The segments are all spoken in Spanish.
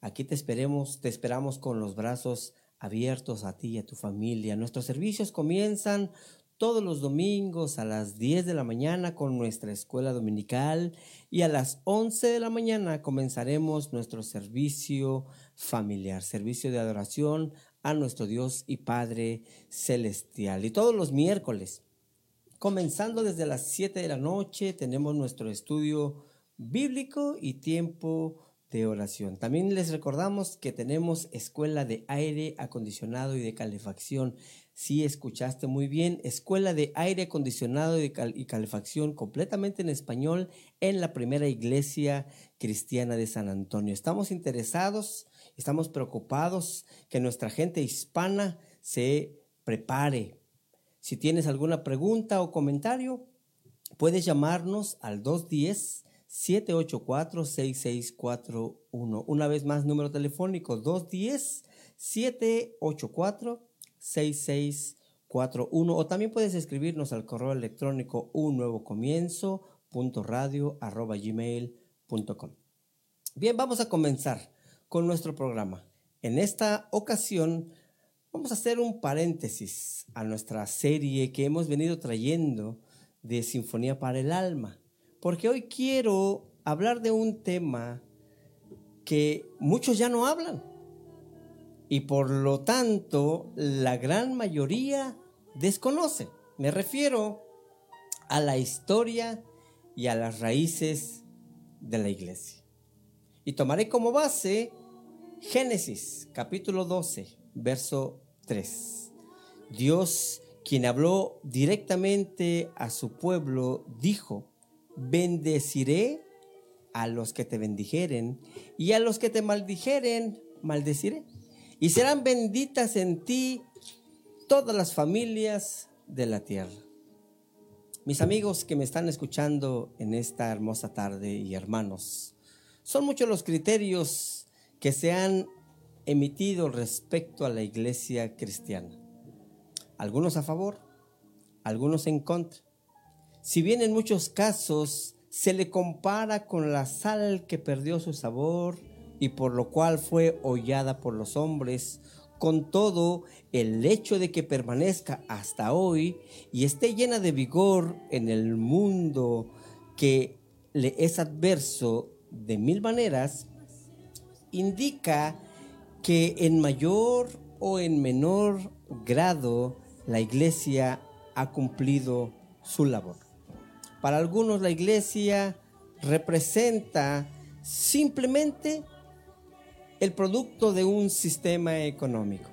Aquí te esperemos, te esperamos con los brazos abiertos a ti y a tu familia. Nuestros servicios comienzan todos los domingos a las 10 de la mañana con nuestra escuela dominical y a las 11 de la mañana comenzaremos nuestro servicio familiar, servicio de adoración a nuestro Dios y Padre celestial. Y todos los miércoles, comenzando desde las 7 de la noche, tenemos nuestro estudio bíblico y tiempo de oración. También les recordamos que tenemos escuela de aire acondicionado y de calefacción. Si escuchaste muy bien, escuela de aire acondicionado y, calefacción completamente en español en la primera iglesia cristiana de San Antonio. Estamos interesados, estamos preocupados que nuestra gente hispana se prepare. Si tienes alguna pregunta o comentario, puedes llamarnos al 210 784-6641. Una vez más, número telefónico 210-784-6641. O también puedes escribirnos al correo electrónico un nuevo comienzo punto radio arroba gmail.com. Bien, vamos a comenzar con nuestro programa. En esta ocasión vamos a hacer un paréntesis a nuestra serie que hemos venido trayendo de Sinfonía para el Alma porque hoy quiero hablar de un tema que muchos ya no hablan y por lo tanto la gran mayoría desconoce. Me refiero a la historia y a las raíces de la iglesia. Y tomaré como base Génesis capítulo 12, verso 3. Dios, quien habló directamente a su pueblo, dijo, bendeciré a los que te bendijeren y a los que te maldijeren, maldeciré. Y serán benditas en ti todas las familias de la tierra. Mis amigos que me están escuchando en esta hermosa tarde y hermanos, son muchos los criterios que se han emitido respecto a la iglesia cristiana. Algunos a favor, algunos en contra. Si bien en muchos casos se le compara con la sal que perdió su sabor y por lo cual fue hollada por los hombres, con todo el hecho de que permanezca hasta hoy y esté llena de vigor en el mundo que le es adverso de mil maneras, indica que en mayor o en menor grado la iglesia ha cumplido su labor. Para algunos la iglesia representa simplemente el producto de un sistema económico,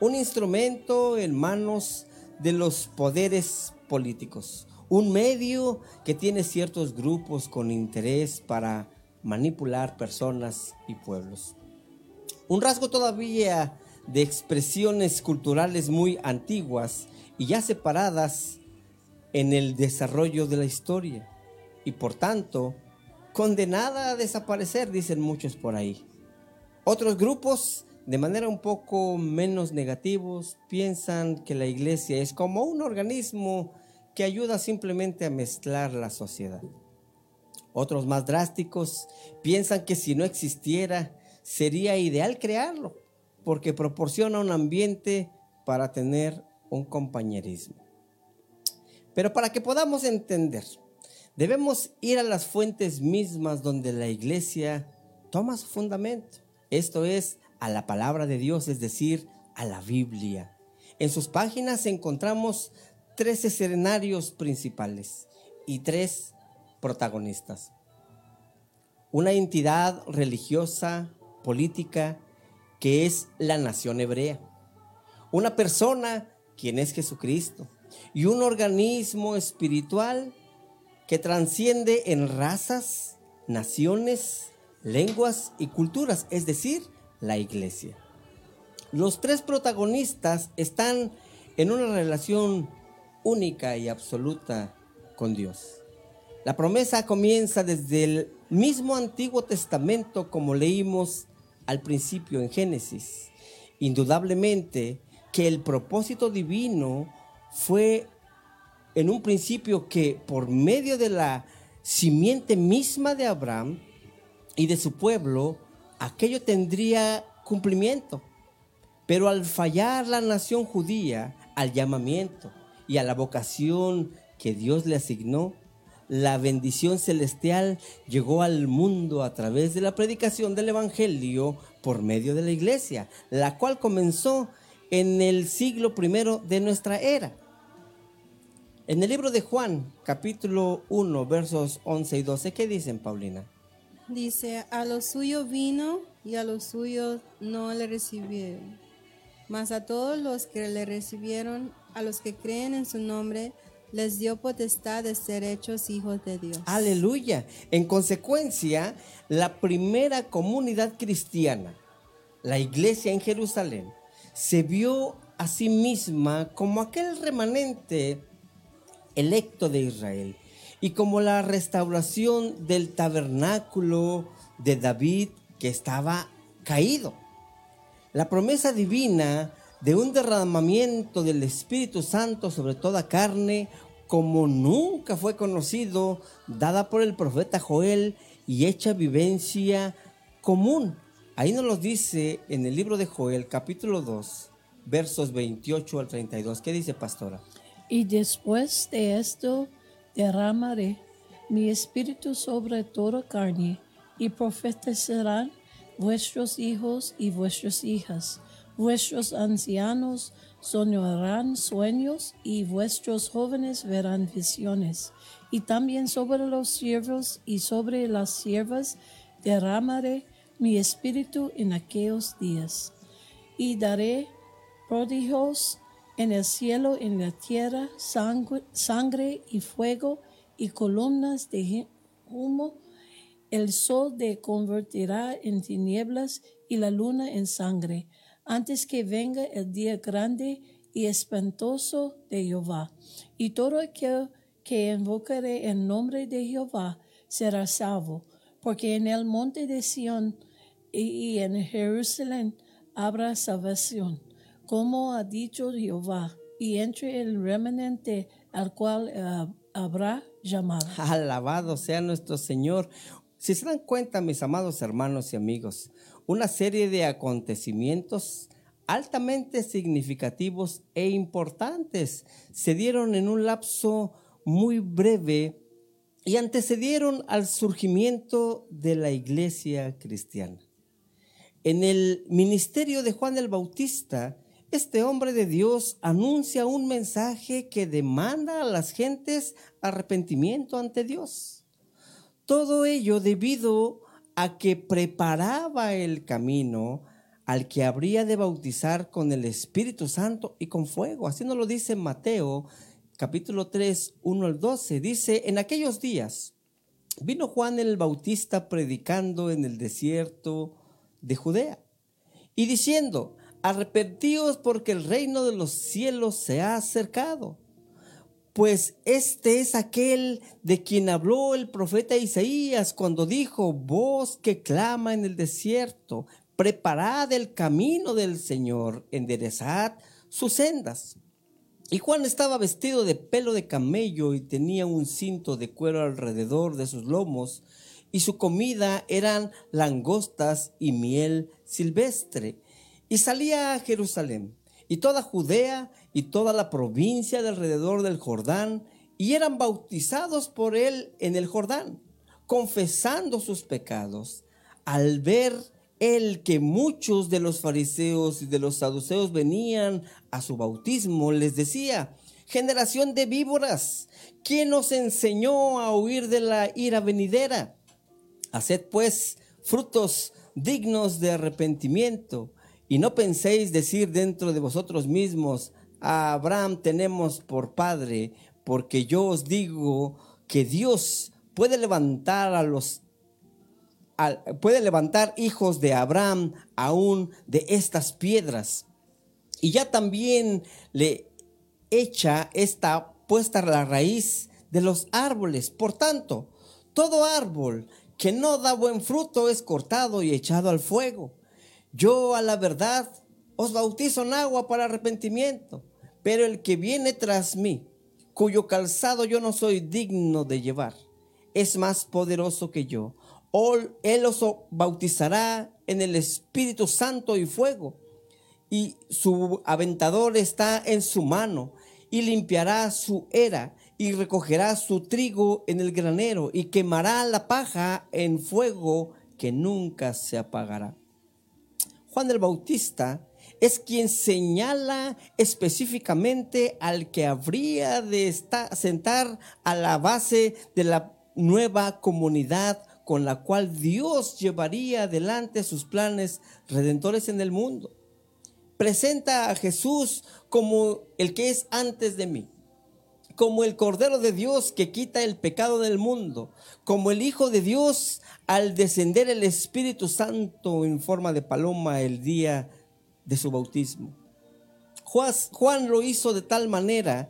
un instrumento en manos de los poderes políticos, un medio que tiene ciertos grupos con interés para manipular personas y pueblos. Un rasgo todavía de expresiones culturales muy antiguas y ya separadas en el desarrollo de la historia y por tanto condenada a desaparecer, dicen muchos por ahí. Otros grupos, de manera un poco menos negativos, piensan que la iglesia es como un organismo que ayuda simplemente a mezclar la sociedad. Otros más drásticos piensan que si no existiera, sería ideal crearlo, porque proporciona un ambiente para tener un compañerismo. Pero para que podamos entender, debemos ir a las fuentes mismas donde la iglesia toma su fundamento. Esto es a la palabra de Dios, es decir, a la Biblia. En sus páginas encontramos tres escenarios principales y tres protagonistas. Una entidad religiosa, política, que es la nación hebrea. Una persona, quien es Jesucristo y un organismo espiritual que transciende en razas, naciones, lenguas y culturas, es decir, la iglesia. Los tres protagonistas están en una relación única y absoluta con Dios. La promesa comienza desde el mismo Antiguo Testamento como leímos al principio en Génesis. Indudablemente que el propósito divino fue en un principio que por medio de la simiente misma de Abraham y de su pueblo, aquello tendría cumplimiento. Pero al fallar la nación judía al llamamiento y a la vocación que Dios le asignó, la bendición celestial llegó al mundo a través de la predicación del Evangelio por medio de la iglesia, la cual comenzó en el siglo primero de nuestra era. En el libro de Juan, capítulo 1, versos 11 y 12, ¿qué dicen, Paulina? Dice, a lo suyo vino y a los suyos no le recibieron. Mas a todos los que le recibieron, a los que creen en su nombre, les dio potestad de ser hechos hijos de Dios. Aleluya. En consecuencia, la primera comunidad cristiana, la iglesia en Jerusalén, se vio a sí misma como aquel remanente electo de Israel y como la restauración del tabernáculo de David que estaba caído. La promesa divina de un derramamiento del Espíritu Santo sobre toda carne como nunca fue conocido, dada por el profeta Joel y hecha vivencia común. Ahí nos lo dice en el libro de Joel, capítulo 2, versos 28 al 32. ¿Qué dice, pastora? Y después de esto derramaré mi espíritu sobre toda carne, y profetizarán vuestros hijos y vuestras hijas, vuestros ancianos soñarán sueños, y vuestros jóvenes verán visiones. Y también sobre los siervos y sobre las siervas derramaré mi espíritu en aquellos días. Y daré prodigios en el cielo, en la tierra, sangre, y fuego y columnas de humo. El sol te convertirá en tinieblas y la luna en sangre, antes que venga el día grande y espantoso de Jehová. Y todo aquel que invocaré en nombre de Jehová será salvo, porque en el monte de Sión y en Jerusalén habrá salvación como ha dicho Jehová, y entre el remanente al cual eh, habrá llamado. Alabado sea nuestro Señor. Si se dan cuenta, mis amados hermanos y amigos, una serie de acontecimientos altamente significativos e importantes se dieron en un lapso muy breve y antecedieron al surgimiento de la iglesia cristiana. En el ministerio de Juan el Bautista, este hombre de Dios anuncia un mensaje que demanda a las gentes arrepentimiento ante Dios. Todo ello debido a que preparaba el camino al que habría de bautizar con el Espíritu Santo y con fuego. Así nos lo dice Mateo capítulo 3, 1 al 12. Dice, en aquellos días vino Juan el Bautista predicando en el desierto de Judea y diciendo, arrepentíos porque el reino de los cielos se ha acercado. Pues este es aquel de quien habló el profeta Isaías cuando dijo, voz que clama en el desierto, preparad el camino del Señor, enderezad sus sendas. Y Juan estaba vestido de pelo de camello y tenía un cinto de cuero alrededor de sus lomos, y su comida eran langostas y miel silvestre y salía a Jerusalén y toda Judea y toda la provincia de alrededor del Jordán, y eran bautizados por él en el Jordán, confesando sus pecados. Al ver él que muchos de los fariseos y de los saduceos venían a su bautismo, les decía, generación de víboras, ¿quién nos enseñó a huir de la ira venidera? Haced pues frutos dignos de arrepentimiento y no penséis decir dentro de vosotros mismos, a Abraham tenemos por padre, porque yo os digo que Dios puede levantar a los puede levantar hijos de Abraham aún de estas piedras. Y ya también le echa esta puesta la raíz de los árboles. Por tanto, todo árbol que no da buen fruto es cortado y echado al fuego. Yo a la verdad os bautizo en agua para arrepentimiento, pero el que viene tras mí, cuyo calzado yo no soy digno de llevar, es más poderoso que yo, Él os bautizará en el Espíritu Santo y fuego, y su aventador está en su mano, y limpiará su era, y recogerá su trigo en el granero, y quemará la paja en fuego que nunca se apagará. Juan el Bautista es quien señala específicamente al que habría de estar, sentar a la base de la nueva comunidad con la cual Dios llevaría adelante sus planes redentores en el mundo. Presenta a Jesús como el que es antes de mí, como el Cordero de Dios que quita el pecado del mundo, como el Hijo de Dios al descender el Espíritu Santo en forma de paloma el día de su bautismo. Juan, lo hizo de tal manera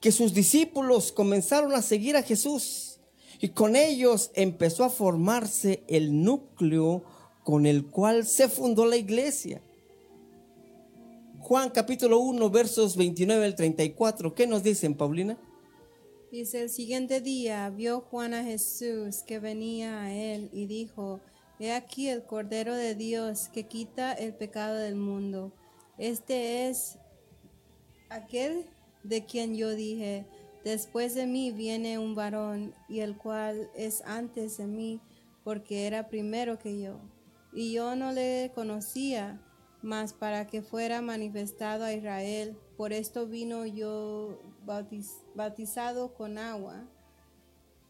que sus discípulos comenzaron a seguir a Jesús y con ellos empezó a formarse el núcleo con el cual se fundó la iglesia. Juan capítulo 1 versos 29 al 34. ¿Qué nos dicen, Paulina? Dice, el siguiente día vio Juan a Jesús que venía a él y dijo, He aquí el Cordero de Dios que quita el pecado del mundo. Este es aquel de quien yo dije, Después de mí viene un varón, y el cual es antes de mí, porque era primero que yo. Y yo no le conocía, mas para que fuera manifestado a Israel, por esto vino yo bautizado con agua.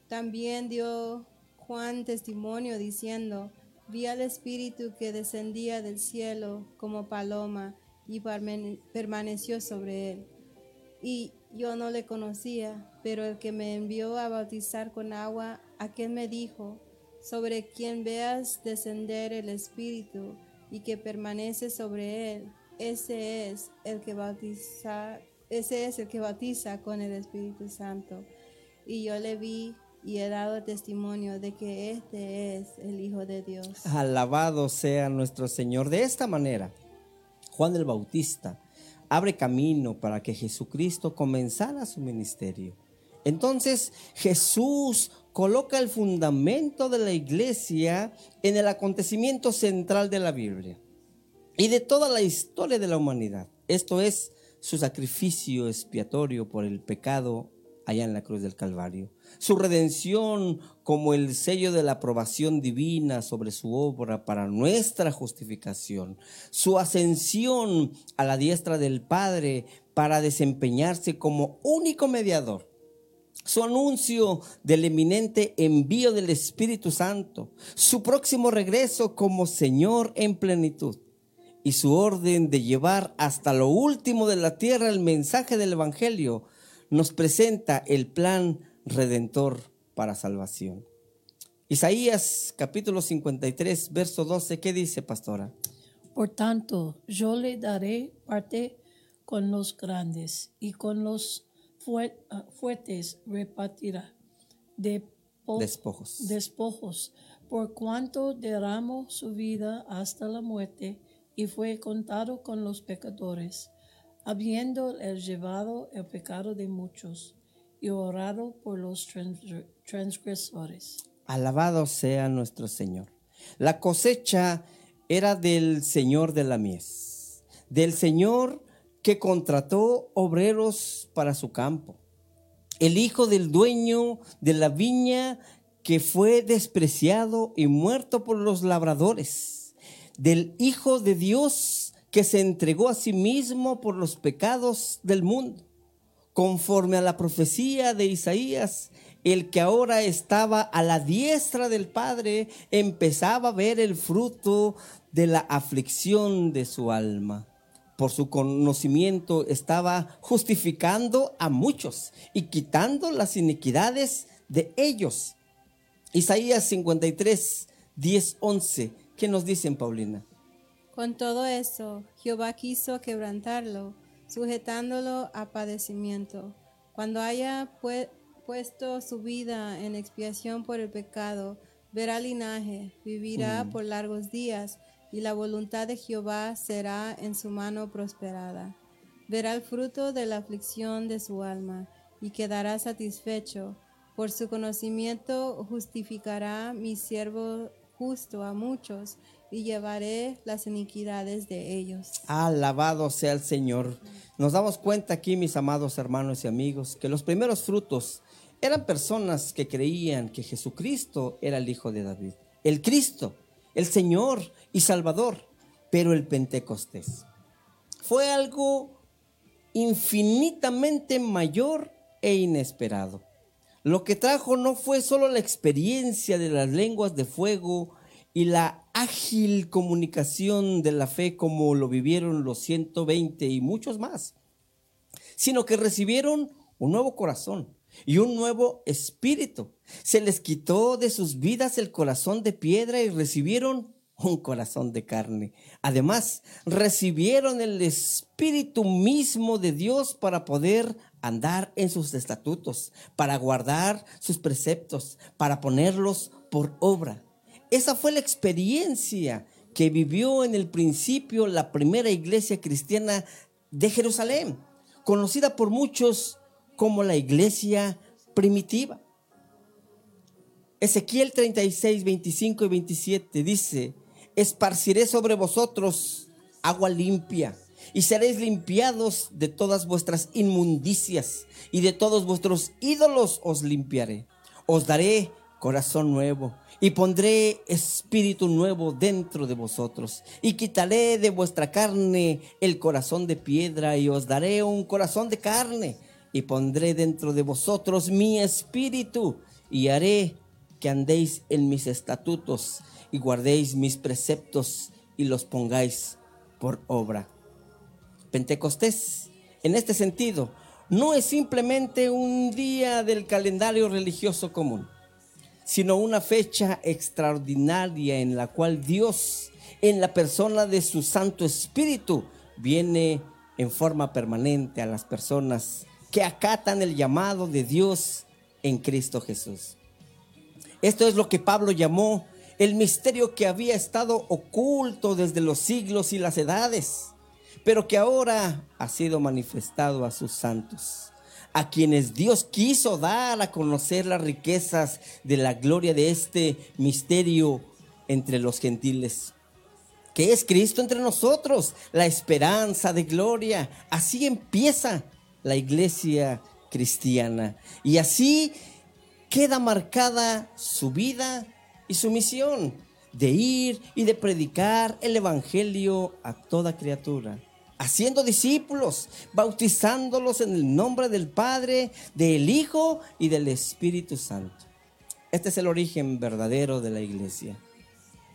También dio Juan testimonio diciendo, vi al Espíritu que descendía del cielo como paloma y permaneció sobre él. Y yo no le conocía, pero el que me envió a bautizar con agua, aquel me dijo, sobre quien veas descender el Espíritu y que permanece sobre él, ese es el que bautiza, ese es el que bautiza con el Espíritu Santo. Y yo le vi y he dado testimonio de que este es el Hijo de Dios. Alabado sea nuestro Señor. De esta manera, Juan el Bautista abre camino para que Jesucristo comenzara su ministerio. Entonces Jesús coloca el fundamento de la iglesia en el acontecimiento central de la Biblia y de toda la historia de la humanidad. Esto es su sacrificio expiatorio por el pecado allá en la cruz del Calvario. Su redención como el sello de la aprobación divina sobre su obra para nuestra justificación. Su ascensión a la diestra del Padre para desempeñarse como único mediador. Su anuncio del eminente envío del Espíritu Santo. Su próximo regreso como Señor en plenitud y su orden de llevar hasta lo último de la tierra el mensaje del Evangelio nos presenta el plan redentor para salvación. Isaías capítulo 53, verso 12, ¿qué dice, pastora? Por tanto, yo le daré parte con los grandes y con los ah, fuertes repartirá de despojos. despojos, por cuanto derramó su vida hasta la muerte y fue contado con los pecadores habiendo él llevado el pecado de muchos y orado por los transgresores. Alabado sea nuestro Señor. La cosecha era del Señor de la mies, del Señor que contrató obreros para su campo, el hijo del dueño de la viña que fue despreciado y muerto por los labradores, del Hijo de Dios que se entregó a sí mismo por los pecados del mundo, conforme a la profecía de Isaías, el que ahora estaba a la diestra del Padre empezaba a ver el fruto de la aflicción de su alma. Por su conocimiento estaba justificando a muchos y quitando las iniquidades de ellos. Isaías 53, 10, 11. ¿Qué nos dicen, Paulina? Con todo eso, Jehová quiso quebrantarlo, sujetándolo a padecimiento. Cuando haya puesto su vida en expiación por el pecado, verá linaje, vivirá mm. por largos días, y la voluntad de Jehová será en su mano prosperada. Verá el fruto de la aflicción de su alma, y quedará satisfecho, Por su conocimiento justificará mi siervo justo a muchos y llevaré las iniquidades de ellos. Alabado sea el Señor. Nos damos cuenta aquí, mis amados hermanos y amigos, que los primeros frutos eran personas que creían que Jesucristo era el Hijo de David, el Cristo, el Señor y Salvador, pero el Pentecostés fue algo infinitamente mayor e inesperado. Lo que trajo no fue solo la experiencia de las lenguas de fuego y la ágil comunicación de la fe como lo vivieron los 120 y muchos más, sino que recibieron un nuevo corazón y un nuevo espíritu. Se les quitó de sus vidas el corazón de piedra y recibieron un corazón de carne. Además, recibieron el espíritu mismo de Dios para poder andar en sus estatutos, para guardar sus preceptos, para ponerlos por obra. Esa fue la experiencia que vivió en el principio la primera iglesia cristiana de Jerusalén, conocida por muchos como la iglesia primitiva. Ezequiel 36, 25 y 27 dice, esparciré sobre vosotros agua limpia y seréis limpiados de todas vuestras inmundicias y de todos vuestros ídolos os limpiaré. Os daré corazón nuevo y pondré espíritu nuevo dentro de vosotros y quitaré de vuestra carne el corazón de piedra y os daré un corazón de carne y pondré dentro de vosotros mi espíritu y haré que andéis en mis estatutos y guardéis mis preceptos y los pongáis por obra. Pentecostés, en este sentido, no es simplemente un día del calendario religioso común, sino una fecha extraordinaria en la cual Dios, en la persona de su Santo Espíritu, viene en forma permanente a las personas que acatan el llamado de Dios en Cristo Jesús. Esto es lo que Pablo llamó el misterio que había estado oculto desde los siglos y las edades, pero que ahora ha sido manifestado a sus santos, a quienes Dios quiso dar a conocer las riquezas de la gloria de este misterio entre los gentiles que es Cristo entre nosotros, la esperanza de gloria. Así empieza la iglesia cristiana. Y así queda marcada su vida y su misión de ir y de predicar el Evangelio a toda criatura, haciendo discípulos, bautizándolos en el nombre del Padre, del Hijo y del Espíritu Santo. Este es el origen verdadero de la iglesia.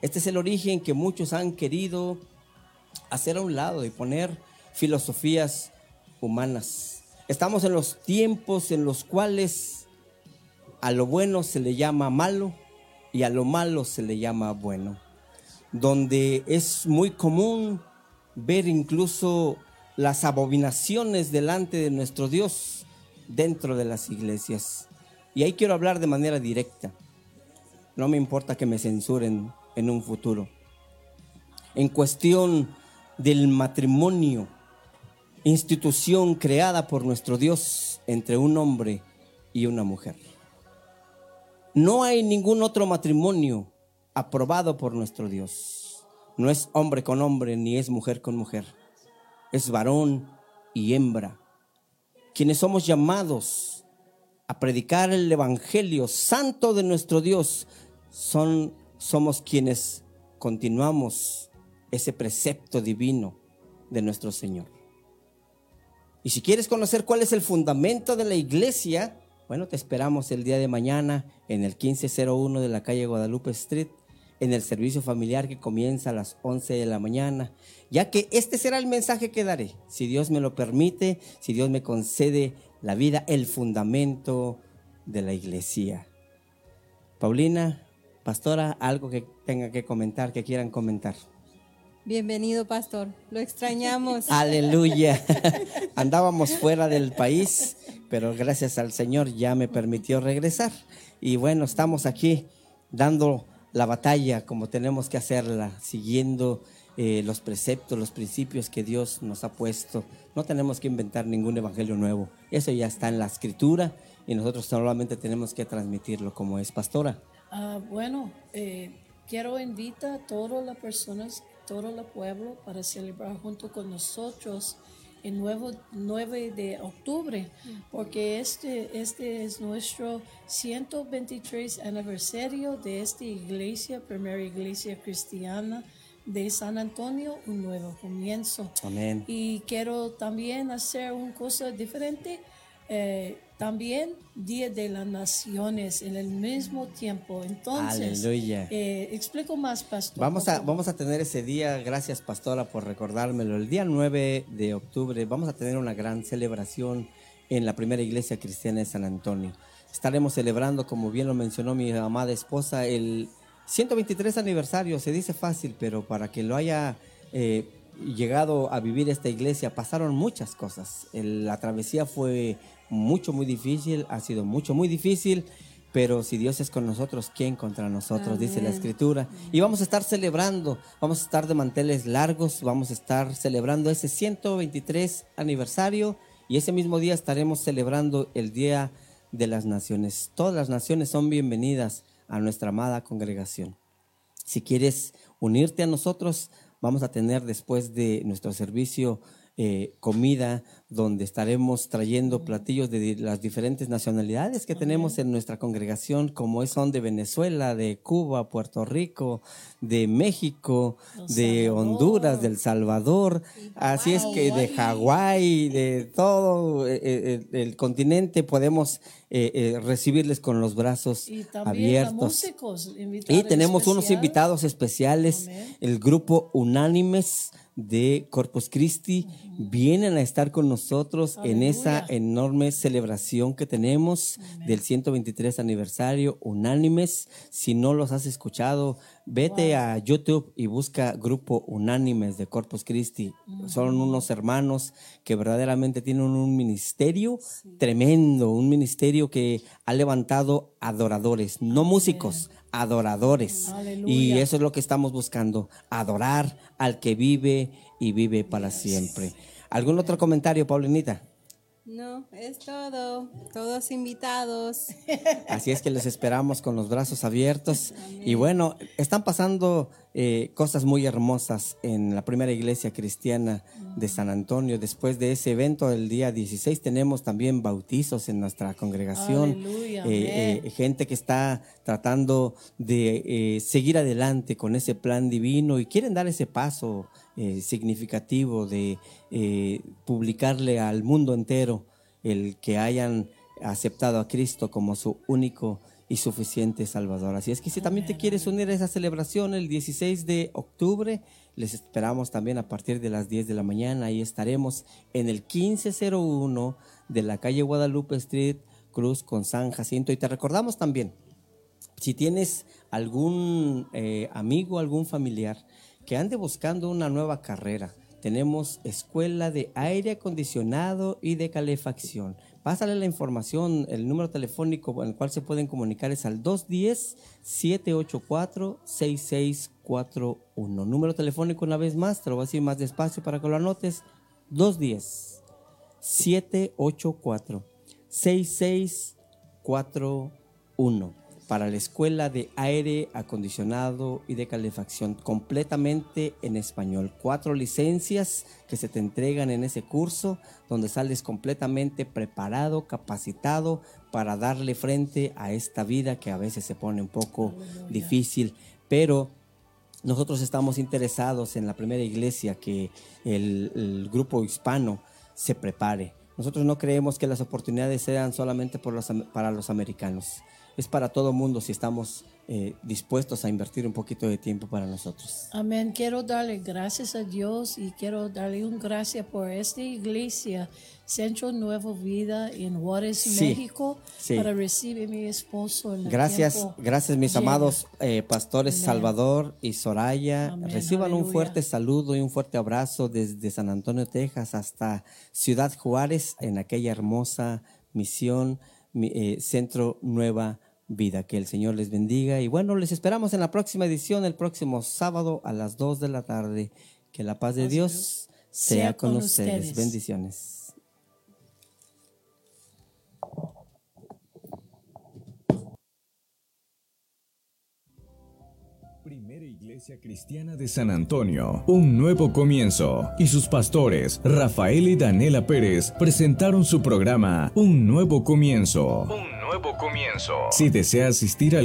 Este es el origen que muchos han querido hacer a un lado y poner filosofías humanas. Estamos en los tiempos en los cuales a lo bueno se le llama malo y a lo malo se le llama bueno, donde es muy común ver incluso las abominaciones delante de nuestro Dios dentro de las iglesias. Y ahí quiero hablar de manera directa. No me importa que me censuren en un futuro. En cuestión del matrimonio, institución creada por nuestro Dios entre un hombre y una mujer. No hay ningún otro matrimonio aprobado por nuestro Dios. No es hombre con hombre ni es mujer con mujer. Es varón y hembra. Quienes somos llamados a predicar el evangelio santo de nuestro Dios son somos quienes continuamos ese precepto divino de nuestro Señor. Y si quieres conocer cuál es el fundamento de la iglesia, bueno, te esperamos el día de mañana en el 1501 de la calle Guadalupe Street, en el servicio familiar que comienza a las 11 de la mañana, ya que este será el mensaje que daré, si Dios me lo permite, si Dios me concede la vida, el fundamento de la iglesia. Paulina, pastora, algo que tenga que comentar, que quieran comentar. Bienvenido, pastor. Lo extrañamos. Aleluya. Andábamos fuera del país, pero gracias al Señor ya me permitió regresar. Y bueno, estamos aquí dando la batalla como tenemos que hacerla, siguiendo eh, los preceptos, los principios que Dios nos ha puesto. No tenemos que inventar ningún evangelio nuevo. Eso ya está en la escritura y nosotros solamente tenemos que transmitirlo como es pastora. Ah, bueno, eh, quiero invitar a todas las personas, todo el pueblo para celebrar junto con nosotros el nuevo 9 de octubre, porque este, este es nuestro 123 aniversario de esta iglesia, primera iglesia cristiana de San Antonio, un nuevo comienzo. Amén. Y quiero también hacer una cosa diferente. Eh, también Día de las Naciones en el mismo tiempo. Entonces, Aleluya. eh, explico más, Pastor. Vamos a, vamos a tener ese día, gracias pastora por recordármelo, el día 9 de octubre vamos a tener una gran celebración en la primera iglesia cristiana de San Antonio. Estaremos celebrando, como bien lo mencionó mi amada esposa, el 123 aniversario, se dice fácil, pero para que lo haya eh, llegado a vivir esta iglesia pasaron muchas cosas. El- la travesía fue mucho, muy difícil, ha sido mucho, muy difícil. Pero si Dios es con nosotros, ¿quién contra nosotros? Dice la Amén. escritura. Y vamos a estar celebrando, vamos a estar de manteles largos, vamos a estar celebrando ese 123 aniversario y ese mismo día estaremos celebrando el Día de las Naciones. Todas las naciones son bienvenidas a nuestra amada congregación. Si quieres unirte a nosotros, vamos a tener después de nuestro servicio eh, comida donde estaremos trayendo platillos de las diferentes nacionalidades que tenemos en nuestra congregación, como son de Venezuela, de Cuba, Puerto Rico, de México, de. Honduras, del Salvador, así es que de Hawái, de todo eh, eh, el, el continente podemos eh, eh, recibirles con los brazos Y abiertos. músicos Y tenemos unos invitados especiales, Amén. el grupo Unánimes de Corpus Christi vienen a estar con nosotros en esa enorme celebración que tenemos del 123 aniversario Unánimes. Si no los has escuchado, vete a YouTube y busca grupo Unánimes de Corpus Christi. Son unos hermanos que verdaderamente tienen un ministerio tremendo, un ministerio que ha levantado adoradores, no músicos, adoradores. Aleluya. Y eso es lo que estamos buscando, adorar al que vive y vive para siempre. ¿Algún otro comentario, Paulinita? No, es todo. Todos invitados. Así es que les esperamos con los brazos abiertos. Y bueno, están pasando eh, cosas muy hermosas en la primera iglesia cristiana de San Antonio. Después de ese evento del día 16 tenemos también bautizos en nuestra congregación. Eh, eh, gente que está tratando de seguir adelante con ese plan divino y quieren dar ese paso significativo de publicarle al mundo entero el que hayan aceptado a Cristo como su único y suficiente Salvador. Así es que si también te quieres unir a esa celebración el 16 de octubre, les esperamos también a partir de las 10 de la mañana. Ahí estaremos en el 1501 de la calle Guadalupe Street, Cruz con San Jacinto. Y te recordamos también, si tienes algún eh, amigo, algún familiar que ande buscando una nueva carrera, tenemos escuela de aire acondicionado y de calefacción. Pásale la información, el número telefónico en el cual se pueden comunicar es al 210-784-6641. Número telefónico una vez más, te lo voy a decir más despacio para que lo anotes. 210 784-6641 para la Escuela de Aire Acondicionado y de Calefacción, completamente en español. Cuatro licencias que se te entregan en ese curso, donde sales completamente preparado, capacitado para darle frente a esta vida que a veces se pone un poco difícil, pero nosotros estamos interesados en la primera iglesia que el, el grupo hispano se prepare. Nosotros no creemos que las oportunidades sean solamente por los am- para los americanos. Es para todo mundo si estamos eh, dispuestos a invertir un poquito de tiempo para nosotros. Amén. Quiero darle gracias a Dios y quiero darle un gracias por esta iglesia, Centro Nuevo Vida en Juárez, Sí, México, sí. para recibir a mi esposo. En Gracias, gracias mis llega. amados eh, pastores Amén. Salvador y Soraya. Amén, Reciban un fuerte saludo y un fuerte abrazo desde San Antonio, Texas hasta Ciudad Juárez, en aquella hermosa misión, mi- eh, Centro Nueva vida. Que el Señor les bendiga y bueno, les esperamos en la próxima edición, el próximo sábado a las 2 de la tarde. Que la paz de Dios sea con ustedes. Bendiciones. Primera Iglesia Cristiana de San Antonio, un nuevo comienzo. Y sus pastores, Rafael y Daniela Pérez, presentaron su programa Un nuevo comienzo. Nuevo comienzo. Si desea asistir al